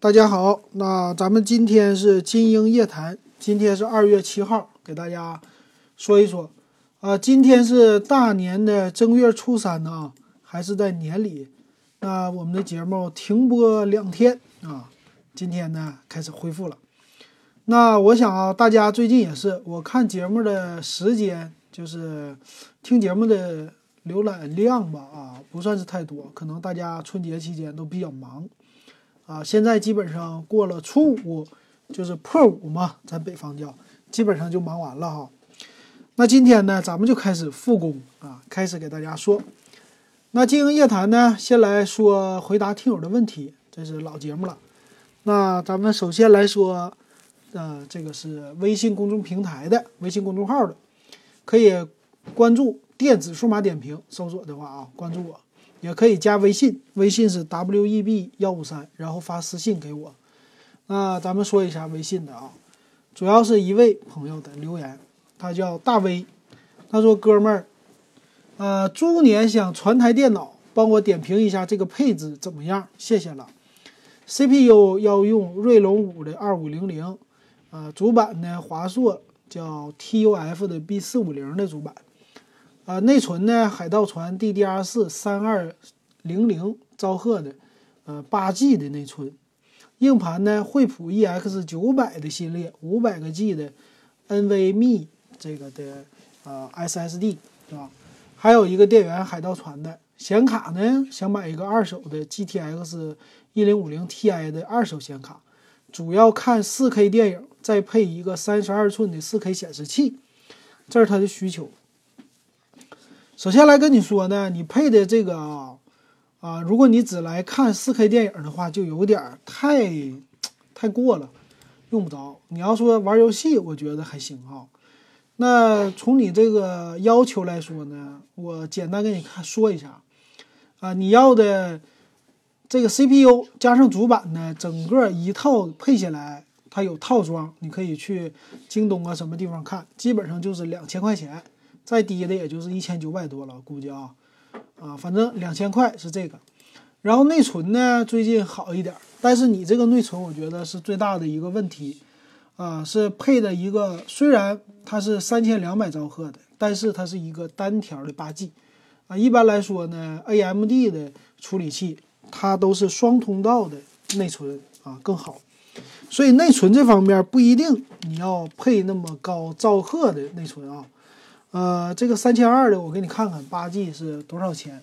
大家好，那咱们今天是金鹰夜谈，今天是二月七号，给大家说一说。啊，今天是大年的正月初三呢，还是在年里。那我们的节目停播两天啊，今天呢开始恢复了。那我想啊，大家最近也是，我看节目的时间，就是听节目的浏览量吧啊，不算是太多，可能大家春节期间都比较忙。啊，现在基本上过了初五，就是破五嘛，咱北方叫，基本上就忙完了哈。那今天呢，咱们就开始复工啊，开始给大家说。那经营夜谈呢，先来说回答听友的问题，这是老节目了。那咱们首先来说，呃，这个是微信公众平台的微信公众号的，可以关注“电子数码点评”，搜索的话啊，关注我。也可以加微信，微信是 w e b 幺五三，然后发私信给我。那咱们说一下微信的啊，主要是一位朋友的留言，他叫大威，他说：“哥们儿，呃，猪年想传台电脑，帮我点评一下这个配置怎么样？谢谢了。CPU 要用锐龙五的二五零零，呃，主板呢华硕叫 TUF 的 B 四五零的主板。”啊，内存呢？海盗船 DDR4 三二零零昭赫的，呃，八 G 的内存。硬盘呢？惠普 EX 九百的系列，五百个 G 的 NVMe 这个的呃 SSD 是吧？还有一个电源海盗船的显卡呢？想买一个二手的 GTX 一零五零 Ti 的二手显卡，主要看 4K 电影，再配一个三十二寸的 4K 显示器，这是他的需求。首先来跟你说呢，你配的这个啊，啊，如果你只来看 4K 电影的话，就有点太太过了，用不着。你要说玩游戏，我觉得还行哈。那从你这个要求来说呢，我简单给你看说一下啊，你要的这个 CPU 加上主板呢，整个一套配下来，它有套装，你可以去京东啊什么地方看，基本上就是两千块钱。再低的也就是一千九百多了，估计啊，啊，反正两千块是这个。然后内存呢，最近好一点，但是你这个内存我觉得是最大的一个问题，啊，是配的一个，虽然它是三千两百兆赫的，但是它是一个单条的八 G，啊，一般来说呢，AMD 的处理器它都是双通道的内存啊更好，所以内存这方面不一定你要配那么高兆赫的内存啊。呃，这个三千二的我给你看看，八 G 是多少钱？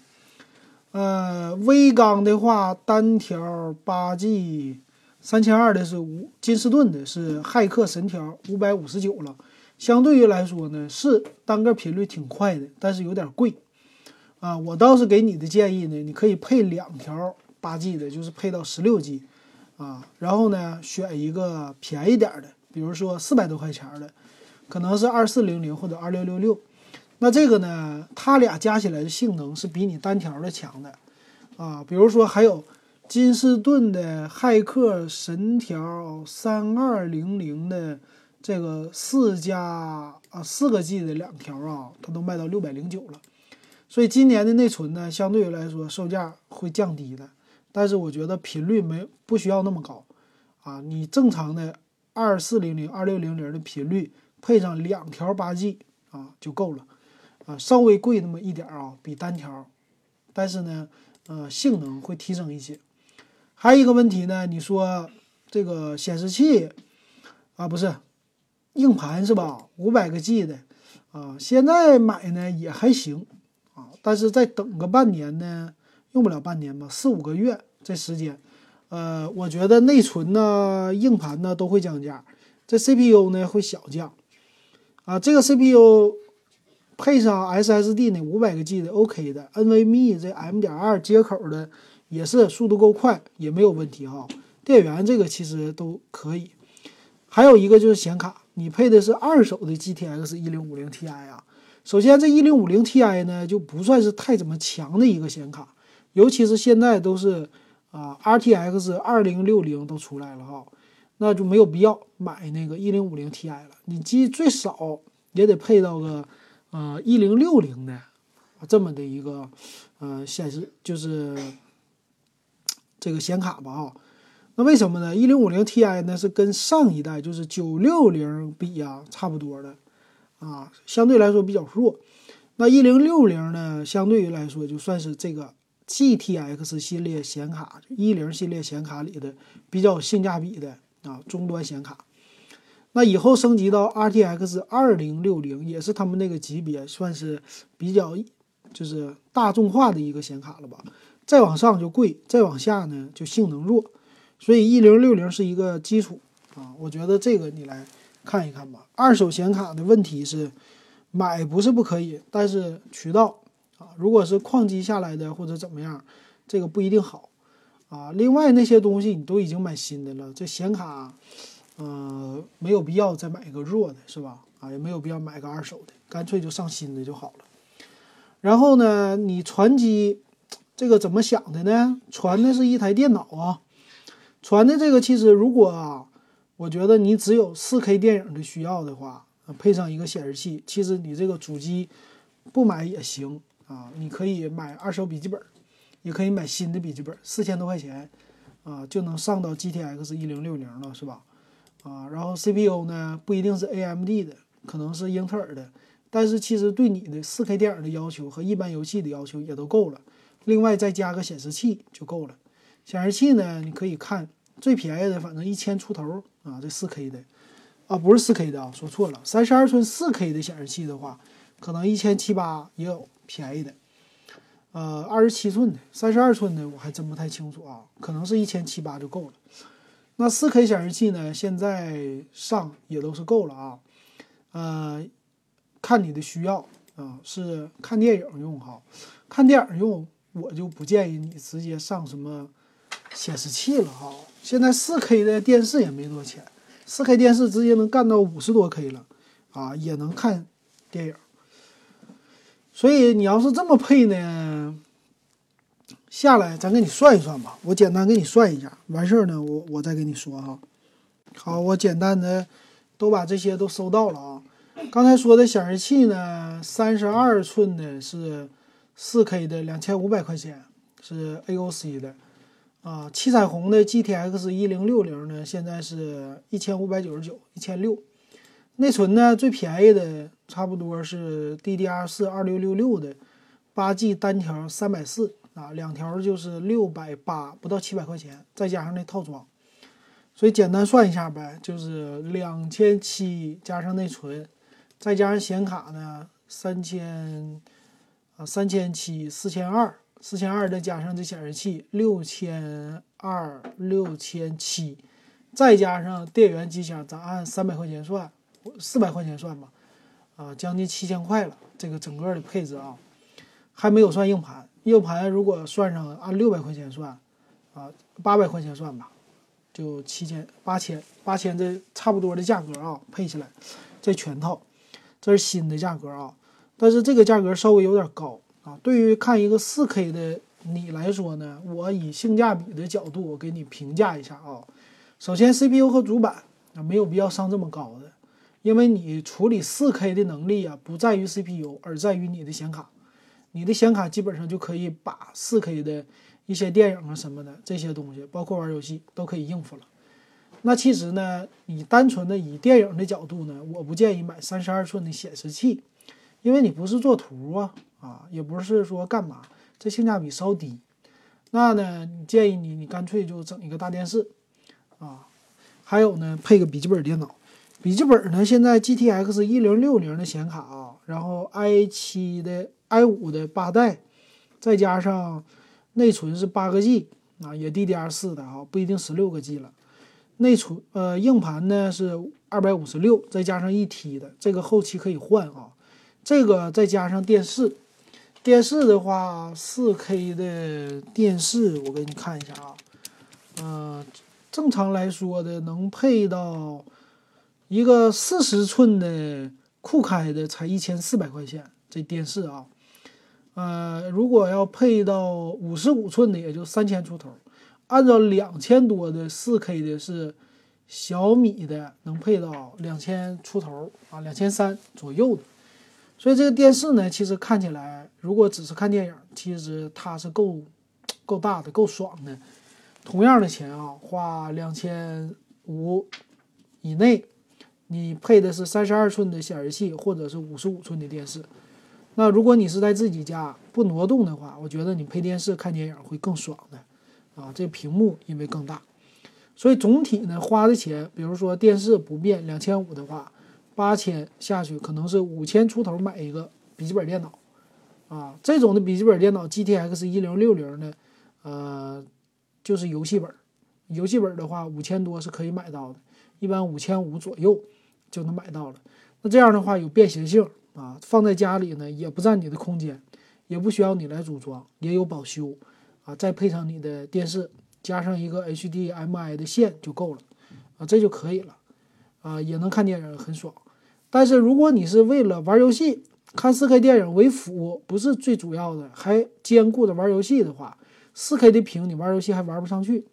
呃，微刚的话，单条八 G，三千二的是五金士顿的，是骇客神条五百五十九了。相对于来说呢，是单个频率挺快的，但是有点贵。啊，我倒是给你的建议呢，你可以配两条八 G 的，就是配到十六 G，啊，然后呢选一个便宜点的，比如说四百多块钱的。可能是二四零零或者二六六六，那这个呢，它俩加起来的性能是比你单条的强的，啊，比如说还有金士顿的骇客神条三二零零的这个四加啊四个 G 的两条啊，它都卖到六百零九了，所以今年的内存呢，相对于来说售价会降低的，但是我觉得频率没不需要那么高，啊，你正常的二四零零二六零零的频率。配上两条八 G 啊就够了，啊稍微贵那么一点啊，比单条，但是呢，呃性能会提升一些。还有一个问题呢，你说这个显示器啊不是硬盘是吧？五百个 G 的啊，现在买呢也还行啊，但是再等个半年呢，用不了半年吧，四五个月这时间，呃，我觉得内存呢、硬盘呢都会降价，这 CPU 呢会小降。啊，这个 CPU 配上 SSD 呢，五百个 G 的 OK 的，NVMe 这 M.2 接口的也是速度够快，也没有问题哈。电源这个其实都可以。还有一个就是显卡，你配的是二手的 GTX 一零五零 Ti 啊。首先这一零五零 Ti 呢就不算是太怎么强的一个显卡，尤其是现在都是啊 RTX 二零六零都出来了哈。那就没有必要买那个一零五零 Ti 了，你机最少也得配到个呃一零六零的这么的一个呃显示就是这个显卡吧啊，那为什么呢？一零五零 Ti 呢是跟上一代就是九六零比呀差不多的，啊，相对来说比较弱。那一零六零呢，相对于来说就算是这个 GTX 系列显卡，一零系列显卡里的比较性价比的啊终端显卡。那以后升级到 RTX 二零六零，也是他们那个级别算是比较就是大众化的一个显卡了吧？再往上就贵，再往下呢就性能弱。所以一零六零是一个基础啊，我觉得这个你来看一看吧。二手显卡的问题是买不是不可以，但是渠道啊，如果是矿机下来的或者怎么样，这个不一定好啊。另外那些东西你都已经买新的了，这显卡。嗯，没有必要再买一个弱的，是吧？啊，也没有必要买个二手的，干脆就上新的就好了。然后呢，你传机这个怎么想的呢？传的是一台电脑啊，传的这个其实如果啊，我觉得你只有 4K 电影的需要的话，配上一个显示器，其实你这个主机不买也行啊。你可以买二手笔记本，也可以买新的笔记本，四千多块钱啊就能上到 GTX 一零六零了，是吧？啊，然后 CPU 呢不一定是 AMD 的，可能是英特尔的，但是其实对你的 4K 电影的要求和一般游戏的要求也都够了。另外再加个显示器就够了。显示器呢，你可以看最便宜的，反正一千出头啊，这 4K 的啊，不是 4K 的啊，说错了，三十二寸 4K 的显示器的话，可能一千七八也有便宜的。呃，二十七寸的、三十二寸的我还真不太清楚啊，可能是一千七八就够了。那 4K 显示器呢？现在上也都是够了啊，呃，看你的需要啊，是看电影用哈，看电影用我就不建议你直接上什么显示器了哈。现在 4K 的电视也没多钱，4K 电视直接能干到五十多 K 了啊，也能看电影。所以你要是这么配呢？下来，咱给你算一算吧。我简单给你算一下，完事儿呢，我我再跟你说哈。好，我简单的都把这些都收到了啊。刚才说的显示器呢，三十二寸的是四 K 的，两千五百块钱是 AOC 的啊。七彩虹的 GTX 一零六零呢，现在是一千五百九十九，一千六。内存呢，最便宜的差不多是 DDR 四二六六六的八 G 单条三百四。啊，两条就是六百八，不到七百块钱，再加上那套装，所以简单算一下呗，就是两千七加上内存，再加上显卡呢，三千啊，三千七，四千二，四千二再加上这显示器，六千二，六千七，再加上电源机箱，咱按三百块钱算，四百块钱算吧，啊，将近七千块了，这个整个的配置啊，还没有算硬盘。硬盘如果算上按六百块钱算，啊，八百块钱算吧，就七千八千八千这差不多的价格啊，配起来这全套，这是新的价格啊，但是这个价格稍微有点高啊。对于看一个四 K 的你来说呢，我以性价比的角度，我给你评价一下啊。首先 CPU 和主板啊没有必要上这么高的，因为你处理四 K 的能力啊不在于 CPU，而在于你的显卡。你的显卡基本上就可以把 4K 的一些电影啊什么的这些东西，包括玩游戏都可以应付了。那其实呢，你单纯的以电影的角度呢，我不建议买三十二寸的显示器，因为你不是做图啊，啊，也不是说干嘛，这性价比稍低。那呢，你建议你，你干脆就整一个大电视啊，还有呢，配个笔记本电脑。笔记本呢，现在 GTX 一零六零的显卡啊，然后 i 七的。i 五的八代，再加上内存是八个 G 啊，也 DDR 四的啊，不一定十六个 G 了。内存呃，硬盘呢是二百五十六，再加上一 T 的，这个后期可以换啊。这个再加上电视，电视的话，四 K 的电视我给你看一下啊，嗯，正常来说的能配到一个四十寸的酷开的才一千四百块钱，这电视啊。呃，如果要配到五十五寸的，也就三千出头。按照两千多的四 K 的，是小米的，能配到两千出头啊，两千三左右的。所以这个电视呢，其实看起来，如果只是看电影，其实它是够够大的，够爽的。同样的钱啊，花两千五以内，你配的是三十二寸的显示器或者是五十五寸的电视。那如果你是在自己家不挪动的话，我觉得你配电视看电影会更爽的啊。这屏幕因为更大，所以总体呢花的钱，比如说电视不变两千五的话，八千下去可能是五千出头买一个笔记本电脑啊。这种的笔记本电脑 GTX 一零六零呢，呃。就是游戏本，游戏本的话五千多是可以买到的，一般五千五左右就能买到了。那这样的话有便携性啊，放在家里呢也不占你的空间，也不需要你来组装，也有保修啊。再配上你的电视，加上一个 HDMI 的线就够了啊，这就可以了啊，也能看电影很爽。但是如果你是为了玩游戏、看 4K 电影为辅，不是最主要的，还兼顾着玩游戏的话。四 K 的屏，你玩游戏还玩不上去，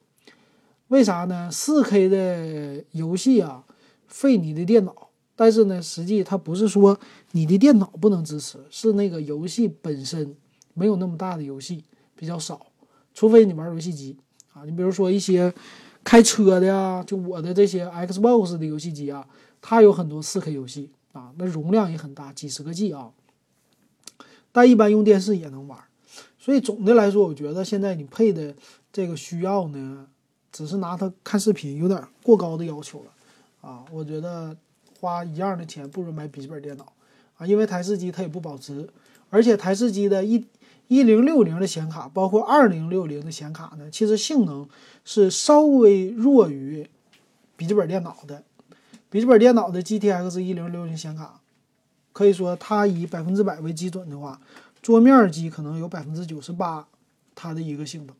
为啥呢？四 K 的游戏啊，费你的电脑，但是呢，实际它不是说你的电脑不能支持，是那个游戏本身没有那么大的游戏比较少，除非你玩游戏机啊，你比如说一些开车的呀，就我的这些 Xbox 的游戏机啊，它有很多四 K 游戏啊，那容量也很大，几十个 G 啊，但一般用电视也能玩。所以总的来说，我觉得现在你配的这个需要呢，只是拿它看视频有点过高的要求了啊。我觉得花一样的钱不如买笔记本电脑啊，因为台式机它也不保值，而且台式机的一一零六零的显卡，包括二零六零的显卡呢，其实性能是稍微弱于笔记本电脑的。笔记本电脑的 GTX 一零六零显卡，可以说它以百分之百为基准的话。桌面机可能有百分之九十八，它的一个性能，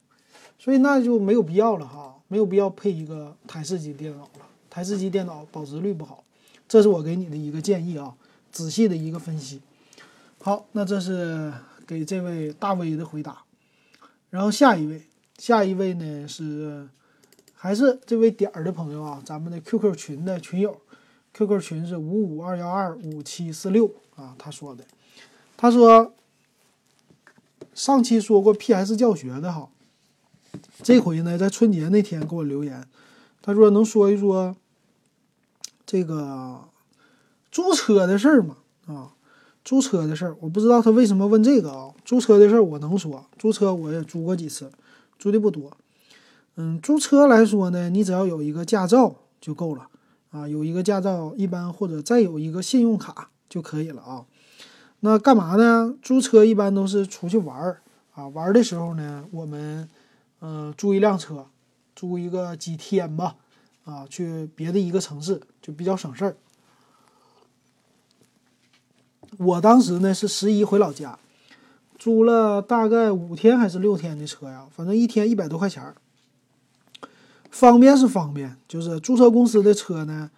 所以那就没有必要了哈，没有必要配一个台式机电脑了。台式机电脑保值率不好，这是我给你的一个建议啊，仔细的一个分析。好，那这是给这位大 V 的回答。然后下一位，下一位呢是还是这位点儿的朋友啊，咱们的 QQ 群的群友，QQ 群是五五二幺二五七四六啊，他说的，他说。上期说过 PS 教学的哈，这回呢在春节那天给我留言，他说能说一说这个租车的事儿嘛？啊，租车的事儿，我不知道他为什么问这个啊。租车的事儿我能说，租车我也租过几次，租的不多。嗯，租车来说呢，你只要有一个驾照就够了啊，有一个驾照一般或者再有一个信用卡就可以了啊。那干嘛呢？租车一般都是出去玩儿啊，玩的时候呢，我们嗯租一辆车，租一个几天吧，啊，去别的一个城市就比较省事儿。我当时呢是十一回老家，租了大概五天还是六天的车呀，反正一天一百多块钱儿。方便是方便，就是租车公司的车呢。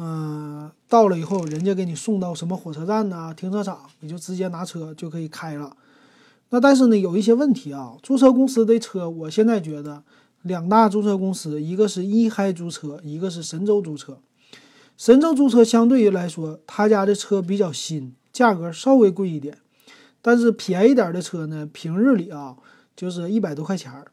嗯，到了以后，人家给你送到什么火车站呐、停车场，你就直接拿车就可以开了。那但是呢，有一些问题啊。租车公司的车，我现在觉得两大租车公司，一个是一嗨租车，一个是神州租车。神州租车相对于来说，他家的车比较新，价格稍微贵一点。但是便宜点的车呢，平日里啊，就是一百多块钱儿。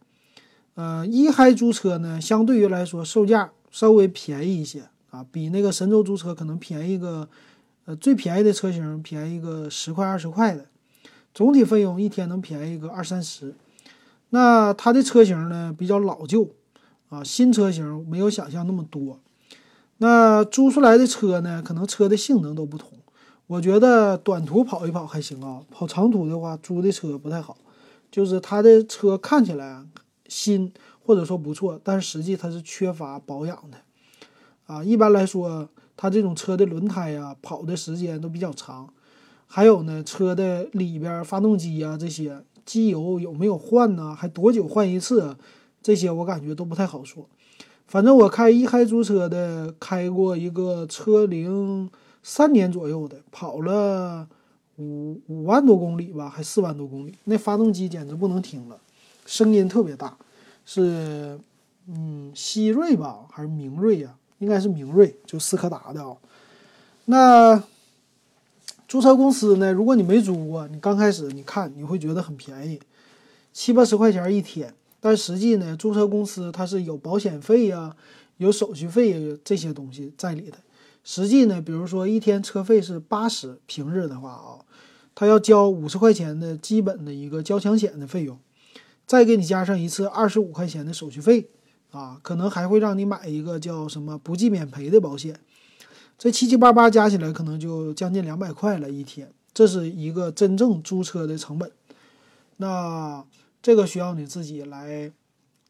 呃，一嗨租车呢，相对于来说，售价稍微便宜一些。啊，比那个神州租车可能便宜个，呃，最便宜的车型便宜个十块二十块的，总体费用一天能便宜个二三十。那它的车型呢比较老旧，啊，新车型没有想象那么多。那租出来的车呢，可能车的性能都不同。我觉得短途跑一跑还行啊，跑长途的话租的车不太好，就是它的车看起来新或者说不错，但是实际它是缺乏保养的。啊，一般来说，它这种车的轮胎呀，跑的时间都比较长。还有呢，车的里边发动机呀，这些机油有没有换呢？还多久换一次？这些我感觉都不太好说。反正我开一嗨租车的，开过一个车龄三年左右的，跑了五五万多公里吧，还四万多公里。那发动机简直不能听了，声音特别大，是嗯，希瑞吧，还是明锐呀？应该是明锐，就斯柯达的啊。那租车公司呢？如果你没租过，你刚开始你看你会觉得很便宜，七八十块钱一天。但实际呢，租车公司它是有保险费呀、有手续费这些东西在里的。实际呢，比如说一天车费是八十，平日的话啊，他要交五十块钱的基本的一个交强险的费用，再给你加上一次二十五块钱的手续费啊，可能还会让你买一个叫什么不计免赔的保险，这七七八八加起来可能就将近两百块了一天，这是一个真正租车的成本。那这个需要你自己来，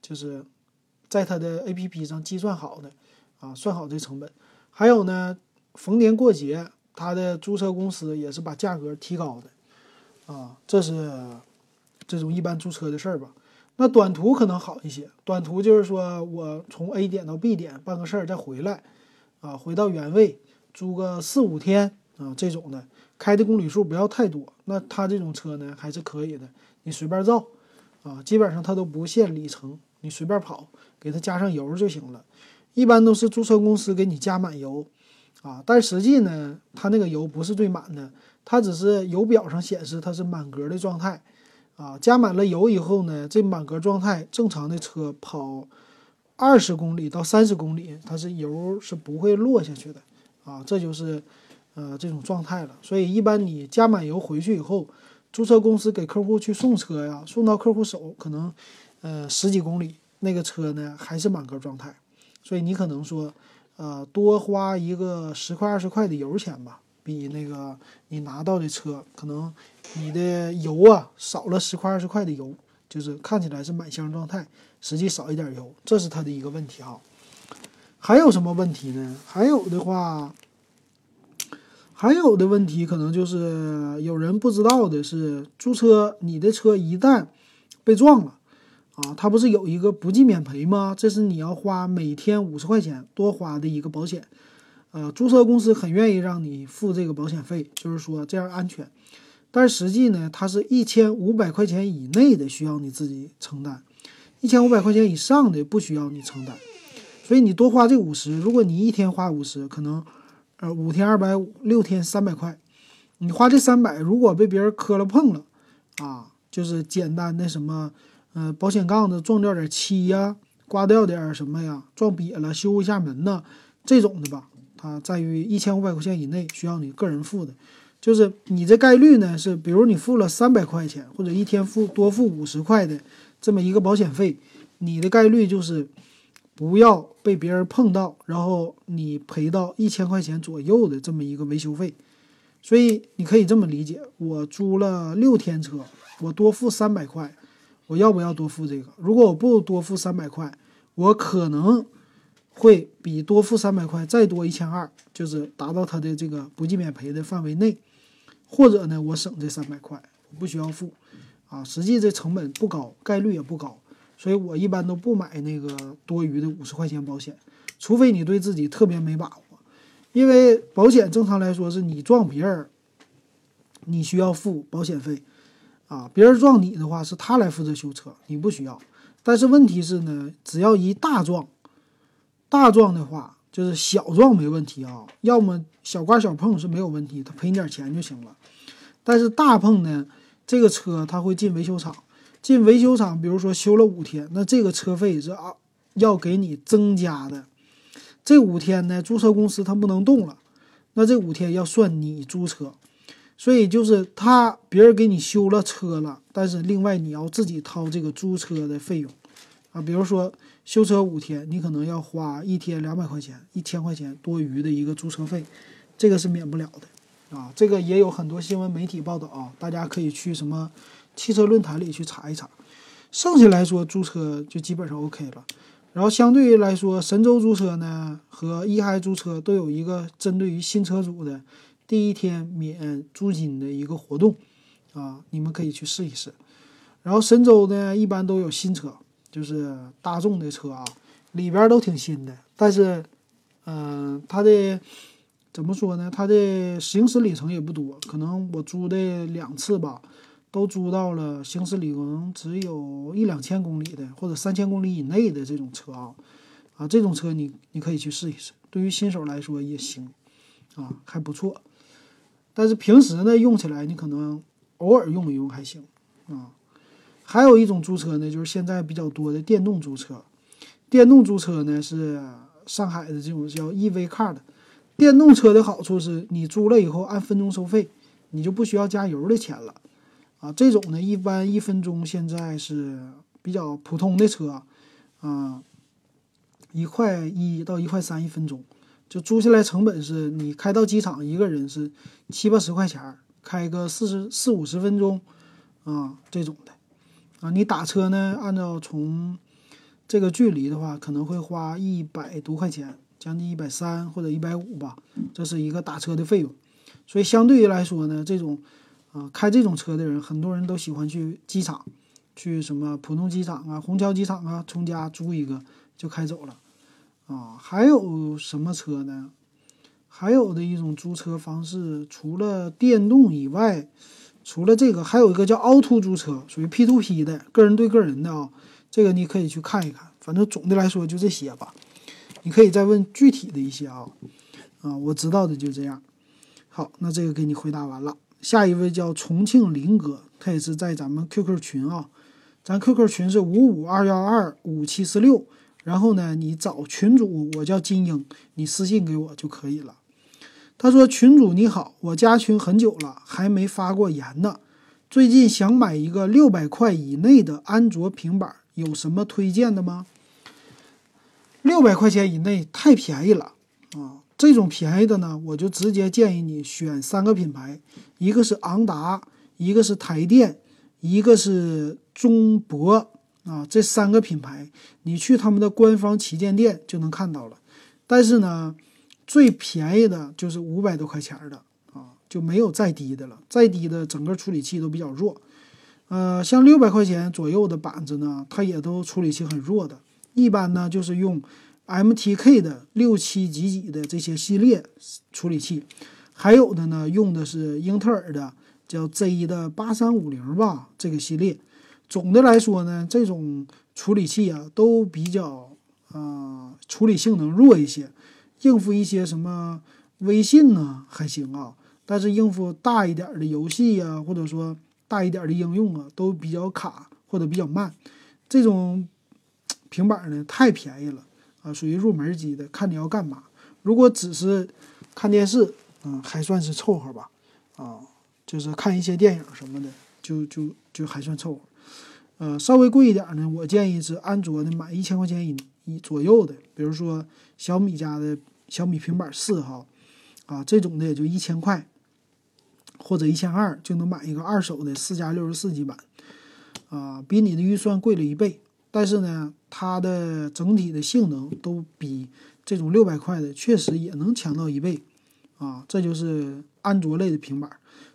就是在他的 APP 上计算好的啊，算好这成本。还有呢，逢年过节，他的租车公司也是把价格提高的，啊，这是这种一般租车的事儿吧。那短途可能好一些，短途就是说我从 A 点到 B 点办个事儿再回来，啊，回到原位租个四五天啊，这种的开的公里数不要太多。那他这种车呢还是可以的，你随便造，啊，基本上它都不限里程，你随便跑，给它加上油就行了。一般都是租车公司给你加满油，啊，但实际呢，它那个油不是最满的，它只是油表上显示它是满格的状态，啊，加满了油以后呢，这满格状态正常的车跑二十公里到三十公里，它是油是不会落下去的，啊，这就是呃这种状态了。所以一般你加满油回去以后，租车公司给客户去送车呀，送到客户手可能呃十几公里，那个车呢还是满格状态。所以你可能说，呃，多花一个十块二十块的油钱吧，比那个你拿到的车可能你的油啊少了十块二十块的油，就是看起来是满箱状态，实际少一点油，这是它的一个问题哈。还有什么问题呢？还有的话，还有的问题可能就是有人不知道的是，租车你的车一旦被撞了。啊，它不是有一个不计免赔吗？这是你要花每天五十块钱多花的一个保险，呃，租车公司很愿意让你付这个保险费，就是说这样安全。但实际呢，它是一千五百块钱以内的需要你自己承担，一千五百块钱以上的不需要你承担。所以你多花这五十，如果你一天花五十，可能呃五天二百五，六天三百块，你花这三百，如果被别人磕了碰了，啊，就是简单的什么。呃，保险杠子撞掉点漆呀，刮掉点什么呀，撞瘪了，修一下门呐，这种的吧，它在于一千五百块钱以内需要你个人付的，就是你这概率呢是，比如你付了三百块钱，或者一天付多付五十块的这么一个保险费，你的概率就是不要被别人碰到，然后你赔到一千块钱左右的这么一个维修费，所以你可以这么理解，我租了六天车，我多付三百块。我要不要多付这个？如果我不多付三百块，我可能会比多付三百块再多一千二，就是达到他的这个不计免赔的范围内，或者呢，我省这三百块，我不需要付，啊，实际这成本不高，概率也不高，所以我一般都不买那个多余的五十块钱保险，除非你对自己特别没把握，因为保险正常来说是你撞别人，你需要付保险费。啊，别人撞你的话，是他来负责修车，你不需要。但是问题是呢，只要一大撞，大撞的话，就是小撞没问题啊，要么小刮小碰是没有问题，他赔你点钱就行了。但是大碰呢，这个车他会进维修厂，进维修厂，比如说修了五天，那这个车费是啊要给你增加的。这五天呢，租车公司他不能动了，那这五天要算你租车。所以就是他别人给你修了车了，但是另外你要自己掏这个租车的费用，啊，比如说修车五天，你可能要花一天两百块钱、一千块钱多余的一个租车费，这个是免不了的，啊，这个也有很多新闻媒体报道啊，大家可以去什么汽车论坛里去查一查。剩下来说租车就基本上 OK 了，然后相对于来说，神州租车呢和一嗨租车都有一个针对于新车主的。第一天免租金的一个活动，啊，你们可以去试一试。然后神州呢，一般都有新车，就是大众的车啊，里边都挺新的。但是，嗯，它的怎么说呢？它的行驶里程也不多，可能我租的两次吧，都租到了行驶里程只有一两千公里的，或者三千公里以内的这种车啊，啊，这种车你你可以去试一试，对于新手来说也行，啊，还不错。但是平时呢，用起来你可能偶尔用一用还行啊。还有一种租车呢，就是现在比较多的电动租车。电动租车呢是上海的这种叫 EV Car 的。电动车的好处是你租了以后按分钟收费，你就不需要加油的钱了。啊，这种呢一般一分钟现在是比较普通的车，啊，一块一到一块三一分钟，就租下来成本是你开到机场一个人是七八十块钱，开个四十四五十分钟，啊这种的。啊，你打车呢？按照从这个距离的话，可能会花一百多块钱，将近一百三或者一百五吧。这是一个打车的费用。所以相对于来说呢，这种啊开这种车的人，很多人都喜欢去机场，去什么浦东机场啊、虹桥机场啊，从家租一个就开走了。啊，还有什么车呢？还有的一种租车方式，除了电动以外。除了这个，还有一个叫凹凸租车，属于 P to P 的，个人对个人的啊。这个你可以去看一看。反正总的来说就这些吧。你可以再问具体的一些啊。啊，我知道的就这样。好，那这个给你回答完了。下一位叫重庆林哥，他也是在咱们 QQ 群啊。咱 QQ 群是五五二幺二五七四六。然后呢，你找群主，我叫金英，你私信给我就可以了。他说：“群主你好，我加群很久了，还没发过言呢。最近想买一个六百块以内的安卓平板，有什么推荐的吗？六百块钱以内太便宜了啊！这种便宜的呢，我就直接建议你选三个品牌，一个是昂达，一个是台电，一个是中博啊。这三个品牌，你去他们的官方旗舰店就能看到了。但是呢。”最便宜的就是五百多块钱的啊，就没有再低的了。再低的整个处理器都比较弱。呃，像六百块钱左右的板子呢，它也都处理器很弱的。一般呢就是用 MTK 的六七几几的这些系列处理器，还有的呢用的是英特尔的叫 Z 的八三五零吧这个系列。总的来说呢，这种处理器啊都比较啊处理性能弱一些。应付一些什么微信呢还行啊，但是应付大一点的游戏呀，或者说大一点的应用啊，都比较卡或者比较慢。这种平板呢太便宜了啊，属于入门级的，看你要干嘛。如果只是看电视，嗯，还算是凑合吧，啊，就是看一些电影什么的，就就就还算凑合。呃，稍微贵一点呢，我建议是安卓的，买一千块钱以以左右的，比如说小米家的小米平板四哈，啊，这种的也就一千块，或者一千二就能买一个二手的四加六十四 G 版，啊，比你的预算贵了一倍，但是呢，它的整体的性能都比这种六百块的确实也能强到一倍，啊，这就是安卓类的平板，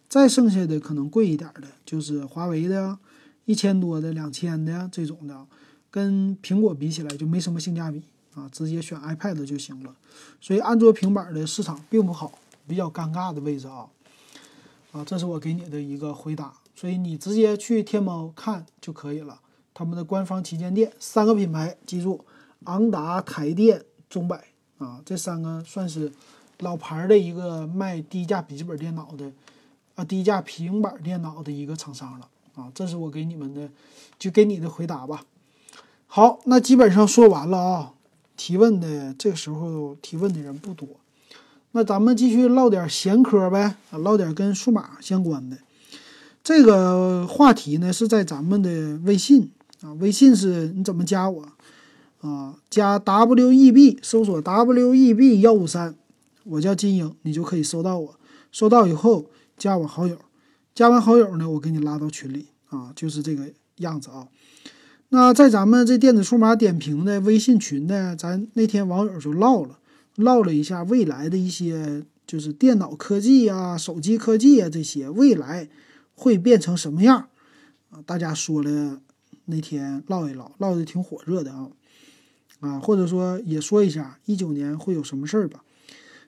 再剩下的可能贵一点的就是华为的。一千多的、两千的这种的，跟苹果比起来就没什么性价比啊，直接选 iPad 就行了。所以安卓平板的市场并不好，比较尴尬的位置啊。啊，这是我给你的一个回答。所以你直接去天猫看就可以了，他们的官方旗舰店三个品牌，记住，昂达、台电、中百啊，这三个算是老牌的一个卖低价笔记本电脑的啊，低价平板电脑的一个厂商了。啊，这是我给你们的，就给你的回答吧。好，那基本上说完了啊。提问的这个时候提问的人不多，那咱们继续唠点闲嗑呗，啊，唠点跟数码相关的。这个话题呢是在咱们的微信啊，微信是你怎么加我啊？加 W E B，搜索 W E B 幺五三，我叫金英，你就可以搜到我。收到以后加我好友。加完好友呢，我给你拉到群里啊，就是这个样子啊。那在咱们这电子数码点评的微信群呢，咱那天网友就唠了，唠了一下未来的一些就是电脑科技啊、手机科技啊这些未来会变成什么样啊？大家说了那天唠一唠，唠的挺火热的啊啊，或者说也说一下一九年会有什么事儿吧。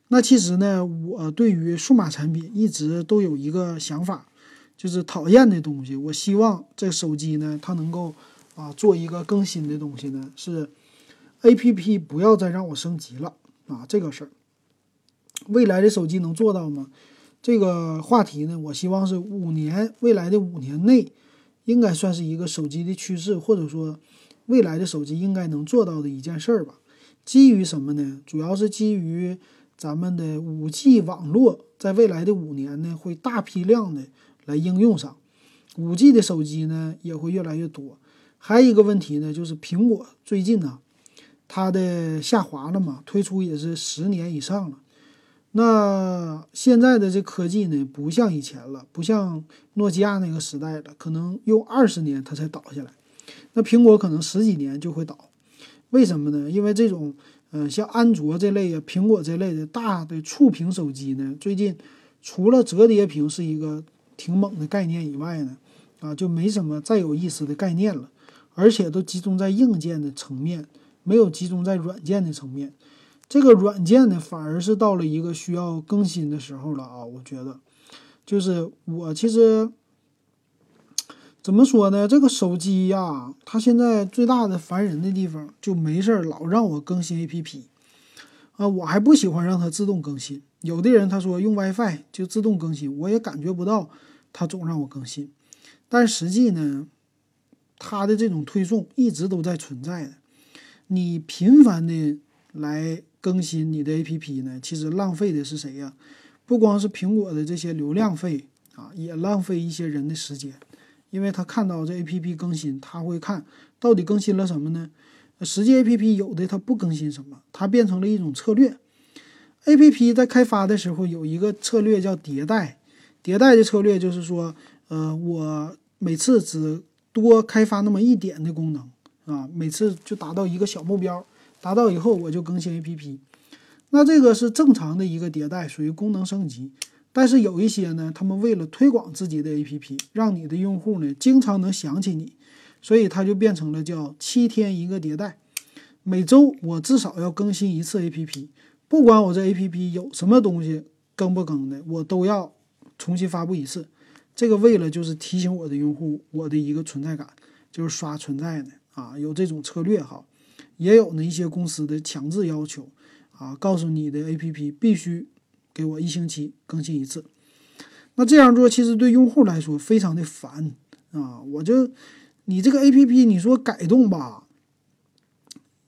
那其实呢，我对于数码产品一直都有一个想法。就是讨厌的东西，我希望这手机呢，它能够啊做一个更新的东西呢，是 A P P 不要再让我升级了啊这个事儿。未来的手机能做到吗？这个话题呢，我希望是五年未来的五年内应该算是一个手机的趋势，或者说未来的手机应该能做到的一件事儿吧。基于什么呢？主要是基于咱们的五 G 网络在未来的五年呢，会大批量的来应用上，五 G 的手机呢也会越来越多。还有一个问题呢，就是苹果最近呢，它的下滑了嘛，推出也是十年以上了。那现在的这科技呢，不像以前了，不像诺基亚那个时代了，可能用二十年它才倒下来。那苹果可能十几年就会倒，为什么呢？因为这种，呃，像安卓这类啊，苹果这类的大的触屏手机呢，最近除了折叠屏是一个挺猛的概念以外呢，啊，就没什么再有意思的概念了，而且都集中在硬件的层面，没有集中在软件的层面。这个软件呢，反而是到了一个需要更新的时候了啊！我觉得，就是我其实怎么说呢？这个手机呀，它现在最大的烦人的地方，就没事儿老让我更新 APP 啊！我还不喜欢让它自动更新。有的人他说用 WiFi 就自动更新，我也感觉不到它总让我更新。但实际呢，它的这种推送一直都在存在的。你频繁的来。更新你的 APP 呢，其实浪费的是谁呀？不光是苹果的这些流量费啊，也浪费一些人的时间，因为他看到这 APP 更新，他会看到底更新了什么呢？实际 APP 有的它不更新什么，它变成了一种策略。APP 在开发的时候有一个策略叫迭代，迭代的策略就是说，呃，我每次只多开发那么一点的功能啊，每次就达到一个小目标。达到以后我就更新 APP，那这个是正常的一个迭代，属于功能升级。但是有一些呢，他们为了推广自己的 APP，让你的用户呢经常能想起你，所以它就变成了叫七天一个迭代，每周我至少要更新一次 APP，不管我这 APP 有什么东西更不更的，我都要重新发布一次。这个为了就是提醒我的用户我的一个存在感，就是刷存在的啊，有这种策略哈。也有呢一些公司的强制要求，啊，告诉你的 APP 必须给我一星期更新一次。那这样做其实对用户来说非常的烦啊！我就你这个 APP 你说改动吧，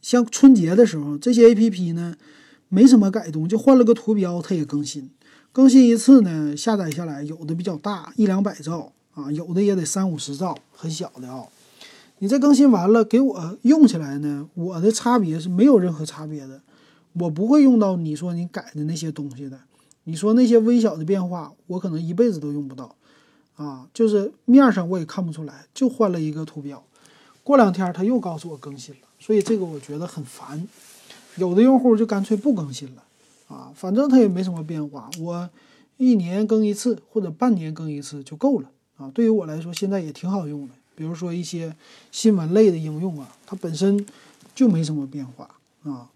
像春节的时候这些 APP 呢没什么改动，就换了个图标它也更新，更新一次呢下载下来有的比较大一两百兆啊，有的也得三五十兆，很小的啊。你这更新完了给我用起来呢？我的差别是没有任何差别的，我不会用到你说你改的那些东西的。你说那些微小的变化，我可能一辈子都用不到，啊，就是面上我也看不出来，就换了一个图标，过两天他又告诉我更新了，所以这个我觉得很烦。有的用户就干脆不更新了，啊，反正他也没什么变化，我一年更一次或者半年更一次就够了，啊，对于我来说现在也挺好用的。比如说一些新闻类的应用啊，它本身就没什么变化啊。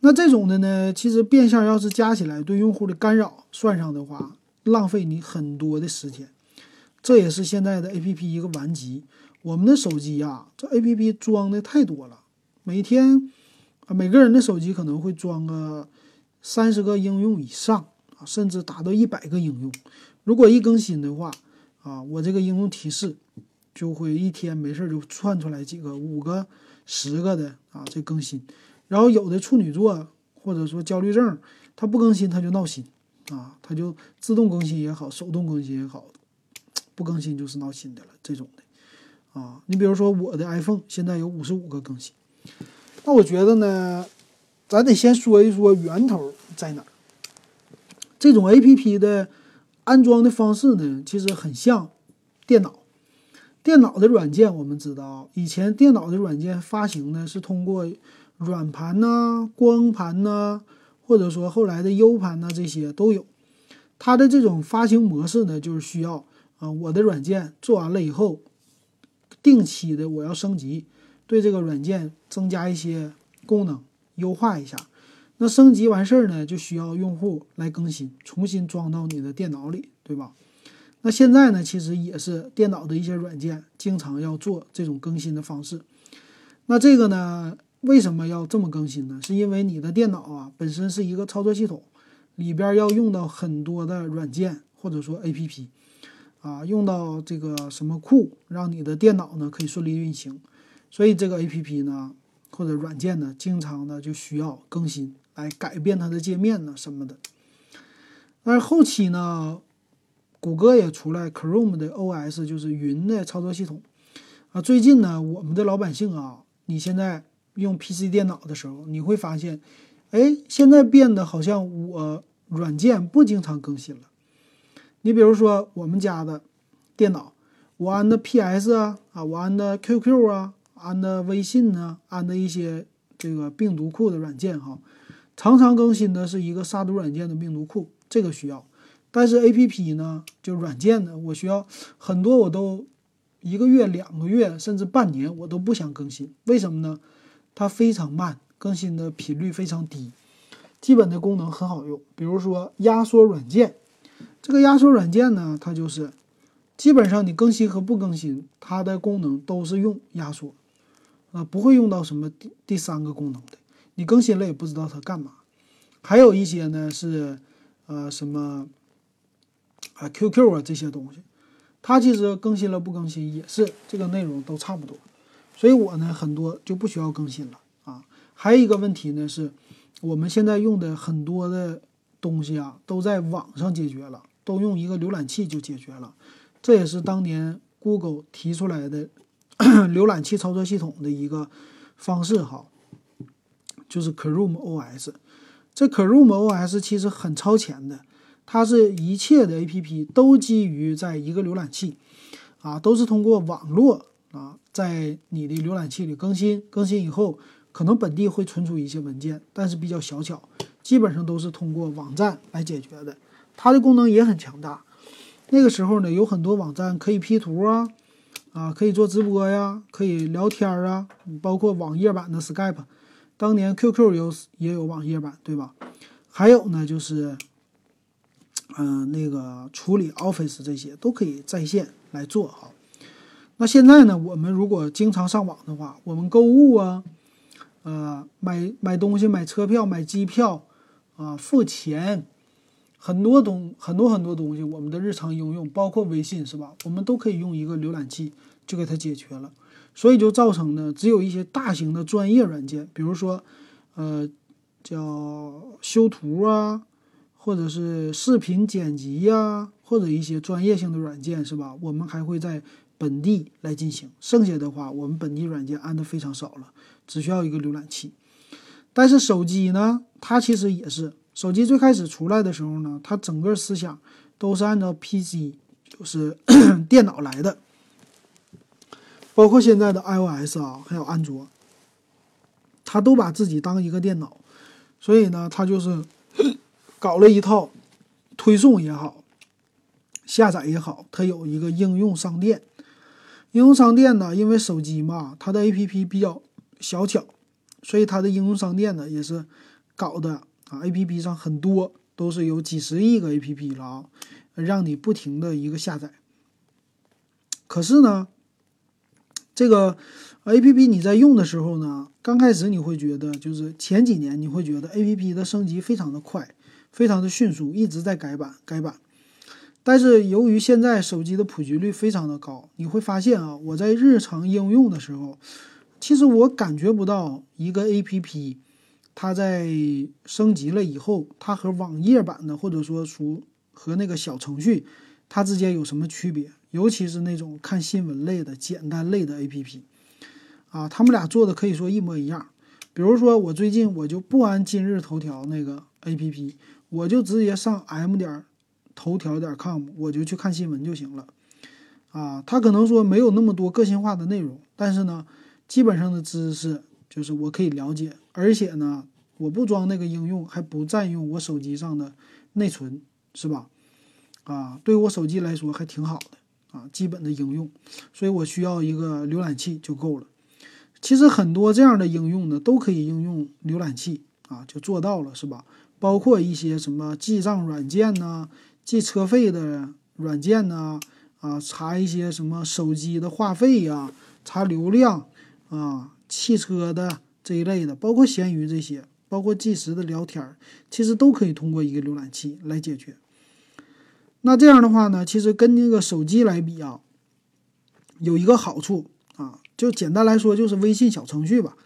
那这种的呢，其实变相要是加起来对用户的干扰算上的话，浪费你很多的时间。这也是现在的 APP 一个顽疾。我们的手机呀，这 APP 装的太多了，每天每个人的手机可能会装个三十个应用以上啊，甚至达到一百个应用。如果一更新的话啊，我这个应用提示。就会一天没事就窜出来几个五个、十个的啊，这更新。然后有的处女座或者说焦虑症，他不更新他就闹心啊，他就自动更新也好，手动更新也好，不更新就是闹心的了。这种的啊，你比如说我的 iPhone 现在有五十五个更新，那我觉得呢，咱得先说一说源头在哪。这种 APP 的安装的方式呢，其实很像电脑。电脑的软件，我们知道，以前电脑的软件发行呢是通过软盘呐、光盘呐，或者说后来的 U 盘呐，这些都有。它的这种发行模式呢，就是需要啊，我的软件做完了以后，定期的我要升级，对这个软件增加一些功能，优化一下。那升级完事儿呢，就需要用户来更新，重新装到你的电脑里，对吧？那现在呢，其实也是电脑的一些软件经常要做这种更新的方式。那这个呢，为什么要这么更新呢？是因为你的电脑啊本身是一个操作系统，里边要用到很多的软件或者说 APP，啊，用到这个什么库，让你的电脑呢可以顺利运行。所以这个 A P P 呢或者软件呢，经常的就需要更新，来改变它的界面呢什么的。但是后期呢，谷歌也出来 Chrome 的 O S，就是云的操作系统啊。最近呢，我们的老百姓啊，你现在用 P C 电脑的时候，你会发现，哎，现在变得好像我软件不经常更新了。你比如说我们家的电脑，我安的 P S 啊啊，我安的 Q Q 啊，安的微信呢，安的一些这个病毒库的软件哈，常常更新的是一个杀毒软件的病毒库。这个需要，但是 A P P 呢，就软件呢，我需要很多，我都一个月、两个月，甚至半年，我都不想更新。为什么呢？它非常慢，更新的频率非常低。基本的功能很好用，比如说压缩软件。这个压缩软件呢，它就是基本上你更新和不更新，它的功能都是用压缩，啊，不会用到什么第第三个功能的。你更新了也不知道它干嘛。还有一些呢是。呃，什么啊，QQ 啊这些东西，它其实更新了不更新也是这个内容都差不多，所以我呢很多就不需要更新了啊。还有一个问题呢是，我们现在用的很多的东西啊都在网上解决了，都用一个浏览器就解决了，这也是当年 Google 提出来的 浏览器操作系统的一个方式哈，就是 Chrome OS。这 Chrome OS 其实很超前的，它是一切的 APP 都基于在一个浏览器，啊，都是通过网络啊，在你的浏览器里更新，更新以后可能本地会存储一些文件，但是比较小巧，基本上都是通过网站来解决的。它的功能也很强大。那个时候呢，有很多网站可以 P 图啊，啊，可以做直播呀，可以聊天啊，包括网页版的 Skype。当年 QQ 有也有网页版，对吧？还有呢，就是，嗯，那个处理 Office 这些都可以在线来做哈。那现在呢，我们如果经常上网的话，我们购物啊，呃，买买东西、买车票、买机票啊，付钱，很多东很多很多东西，我们的日常应用，包括微信，是吧？我们都可以用一个浏览器就给它解决了。所以就造成呢，只有一些大型的专业软件，比如说，呃，叫修图啊，或者是视频剪辑呀，或者一些专业性的软件，是吧？我们还会在本地来进行。剩下的话，我们本地软件安的非常少了，只需要一个浏览器。但是手机呢，它其实也是，手机最开始出来的时候呢，它整个思想都是按照 PC，就是 电脑来的。包括现在的 iOS 啊，还有安卓，它都把自己当一个电脑，所以呢，它就是搞了一套推送也好，下载也好，它有一个应用商店。应用商店呢，因为手机嘛，它的 APP 比较小巧，所以它的应用商店呢也是搞的啊，APP 上很多都是有几十亿个 APP 了啊，让你不停的一个下载。可是呢。这个 A P P 你在用的时候呢，刚开始你会觉得，就是前几年你会觉得 A P P 的升级非常的快，非常的迅速，一直在改版改版。但是由于现在手机的普及率非常的高，你会发现啊，我在日常应用的时候，其实我感觉不到一个 A P P 它在升级了以后，它和网页版的或者说属和那个小程序它之间有什么区别。尤其是那种看新闻类的、简单类的 APP，啊，他们俩做的可以说一模一样。比如说，我最近我就不安今日头条那个 APP，我就直接上 m 点头条点 com，我就去看新闻就行了。啊，它可能说没有那么多个性化的内容，但是呢，基本上的知识就是我可以了解，而且呢，我不装那个应用，还不占用我手机上的内存，是吧？啊，对我手机来说还挺好的。啊，基本的应用，所以我需要一个浏览器就够了。其实很多这样的应用呢，都可以应用浏览器啊，就做到了，是吧？包括一些什么记账软件呐，记车费的软件呐，啊，查一些什么手机的话费呀，查流量啊，汽车的这一类的，包括闲鱼这些，包括即时的聊天，其实都可以通过一个浏览器来解决。那这样的话呢，其实跟那个手机来比啊，有一个好处啊，就简单来说就是微信小程序吧。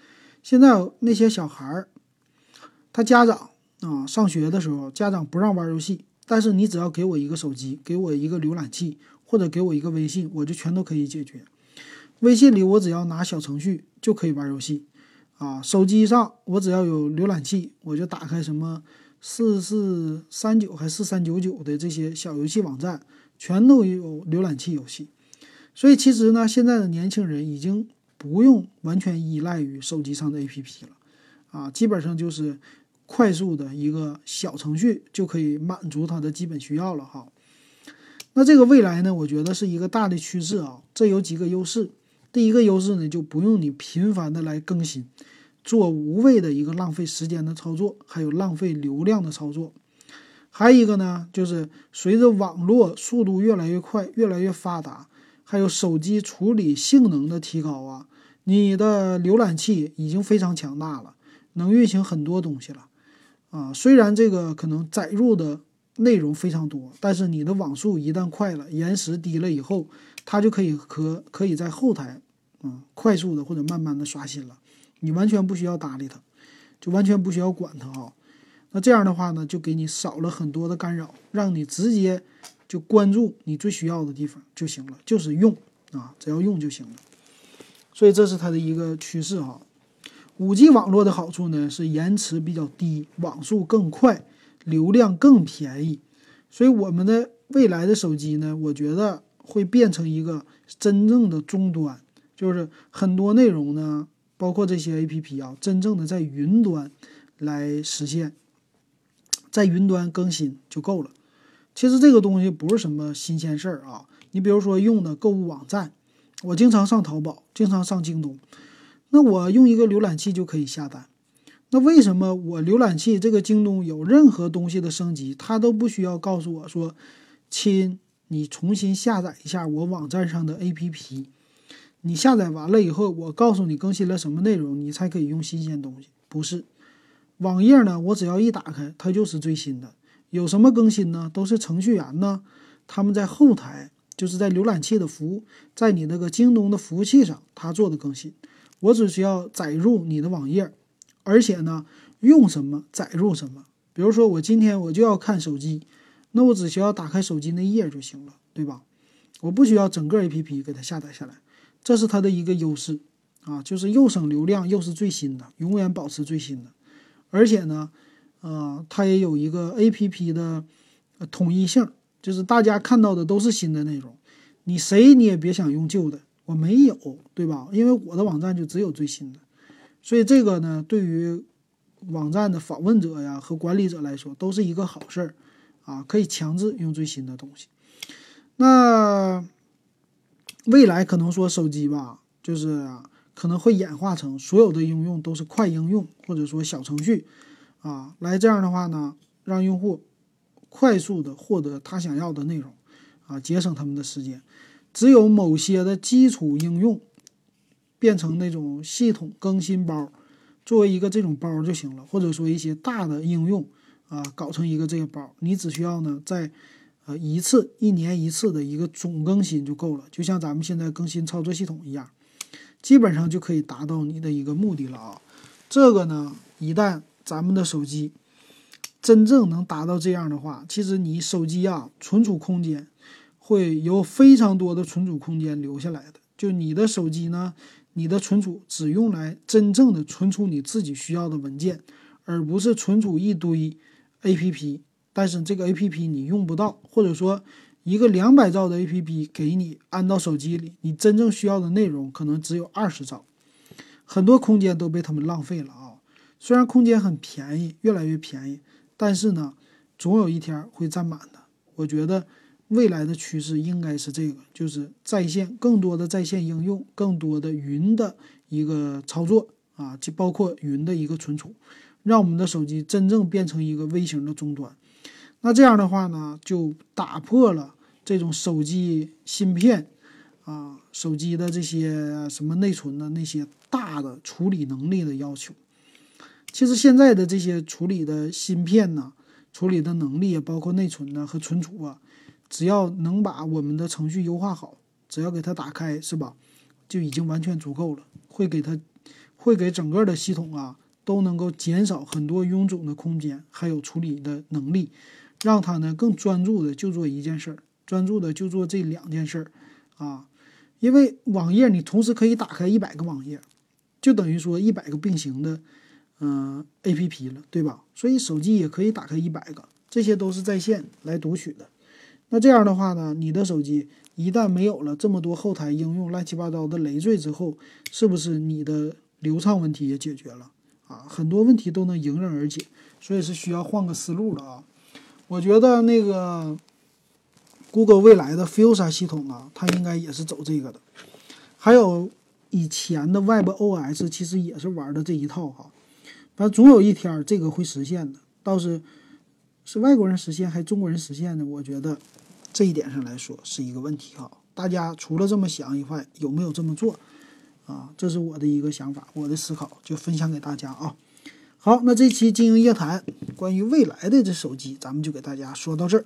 现在那些小孩儿，他家长啊上学的时候，家长不让玩游戏，但是你只要给我一个手机，给我一个浏览器，或者给我一个微信，我就全都可以解决。微信里我只要拿小程序就可以玩游戏，啊，手机上我只要有浏览器，我就打开什么四四三九还四三九九的这些小游戏网站，全都有浏览器游戏。所以其实呢，现在的年轻人已经不用完全依赖于手机上的 APP 了，啊，基本上就是快速的一个小程序就可以满足它的基本需要了哈。那这个未来呢，我觉得是一个大的趋势啊，这有几个优势。第一个优势呢，就不用你频繁的来更新，做无谓的一个浪费时间的操作，还有浪费流量的操作。还有一个呢，就是随着网络速度越来越快、越来越发达，还有手机处理性能的提高啊，你的浏览器已经非常强大了，能运行很多东西了啊。虽然这个可能载入的内容非常多，但是你的网速一旦快了，延时低了以后。它就可以可可以在后台，啊，快速的或者慢慢的刷新了，你完全不需要搭理它，就完全不需要管它啊。那这样的话呢，就给你少了很多的干扰，让你直接就关注你最需要的地方就行了，就是用啊，只要用就行了。所以这是它的一个趋势哈。五 G 网络的好处呢是延迟比较低，网速更快，流量更便宜。所以我们的未来的手机呢，我觉得。会变成一个真正的终端，就是很多内容呢，包括这些 A P P 啊，真正的在云端来实现，在云端更新就够了。其实这个东西不是什么新鲜事儿啊。你比如说用的购物网站，我经常上淘宝，经常上京东，那我用一个浏览器就可以下单。那为什么我浏览器这个京东有任何东西的升级，它都不需要告诉我说，亲？你重新下载一下我网站上的 APP，你下载完了以后，我告诉你更新了什么内容，你才可以用新鲜东西。不是，网页呢，我只要一打开，它就是最新的。有什么更新呢？都是程序员呢，他们在后台，就是在浏览器的服务，在你那个京东的服务器上，他做的更新。我只需要载入你的网页，而且呢，用什么载入什么。比如说，我今天我就要看手机。那我只需要打开手机那页就行了，对吧？我不需要整个 APP 给它下载下来，这是它的一个优势啊，就是又省流量又是最新的，永远保持最新的。而且呢，呃，它也有一个 APP 的统一性，就是大家看到的都是新的内容，你谁你也别想用旧的，我没有，对吧？因为我的网站就只有最新的，所以这个呢，对于网站的访问者呀和管理者来说都是一个好事儿。啊，可以强制用最新的东西。那未来可能说手机吧，就是可能会演化成所有的应用都是快应用，或者说小程序啊，来这样的话呢，让用户快速的获得他想要的内容啊，节省他们的时间。只有某些的基础应用变成那种系统更新包，作为一个这种包就行了，或者说一些大的应用。啊，搞成一个这个包，你只需要呢，在呃一次一年一次的一个总更新就够了，就像咱们现在更新操作系统一样，基本上就可以达到你的一个目的了啊。这个呢，一旦咱们的手机真正能达到这样的话，其实你手机啊存储空间会有非常多的存储空间留下来的。就你的手机呢，你的存储只用来真正的存储你自己需要的文件，而不是存储一堆。A P P，但是这个 A P P 你用不到，或者说一个两百兆的 A P P 给你安到手机里，你真正需要的内容可能只有二十兆，很多空间都被他们浪费了啊！虽然空间很便宜，越来越便宜，但是呢，总有一天会占满的。我觉得未来的趋势应该是这个，就是在线更多的在线应用，更多的云的一个操作啊，就包括云的一个存储。让我们的手机真正变成一个微型的终端，那这样的话呢，就打破了这种手机芯片啊、手机的这些什么内存的那些大的处理能力的要求。其实现在的这些处理的芯片呢，处理的能力也包括内存呢和存储啊，只要能把我们的程序优化好，只要给它打开，是吧？就已经完全足够了，会给它，会给整个的系统啊都能够减少很多臃肿的空间，还有处理的能力，让它呢更专注的就做一件事儿，专注的就做这两件事儿啊。因为网页你同时可以打开一百个网页，就等于说一百个并行的嗯 A P P 了，对吧？所以手机也可以打开一百个，这些都是在线来读取的。那这样的话呢，你的手机一旦没有了这么多后台应用乱七八糟的累赘之后，是不是你的流畅问题也解决了啊？很多问题都能迎刃而解，所以是需要换个思路了啊！我觉得那个 Google 未来的 Fuchsia 系统啊，它应该也是走这个的。还有以前的 WebOS 其实也是玩的这一套哈，反正总有一天这个会实现的，倒是。是外国人实现还是中国人实现呢？我觉得这一点上来说是一个问题哈。大家除了这么想以外，有没有这么做啊？这是我的一个想法，我的思考就分享给大家啊。好，那这期经营夜谈关于未来的这手机，咱们就给大家说到这儿。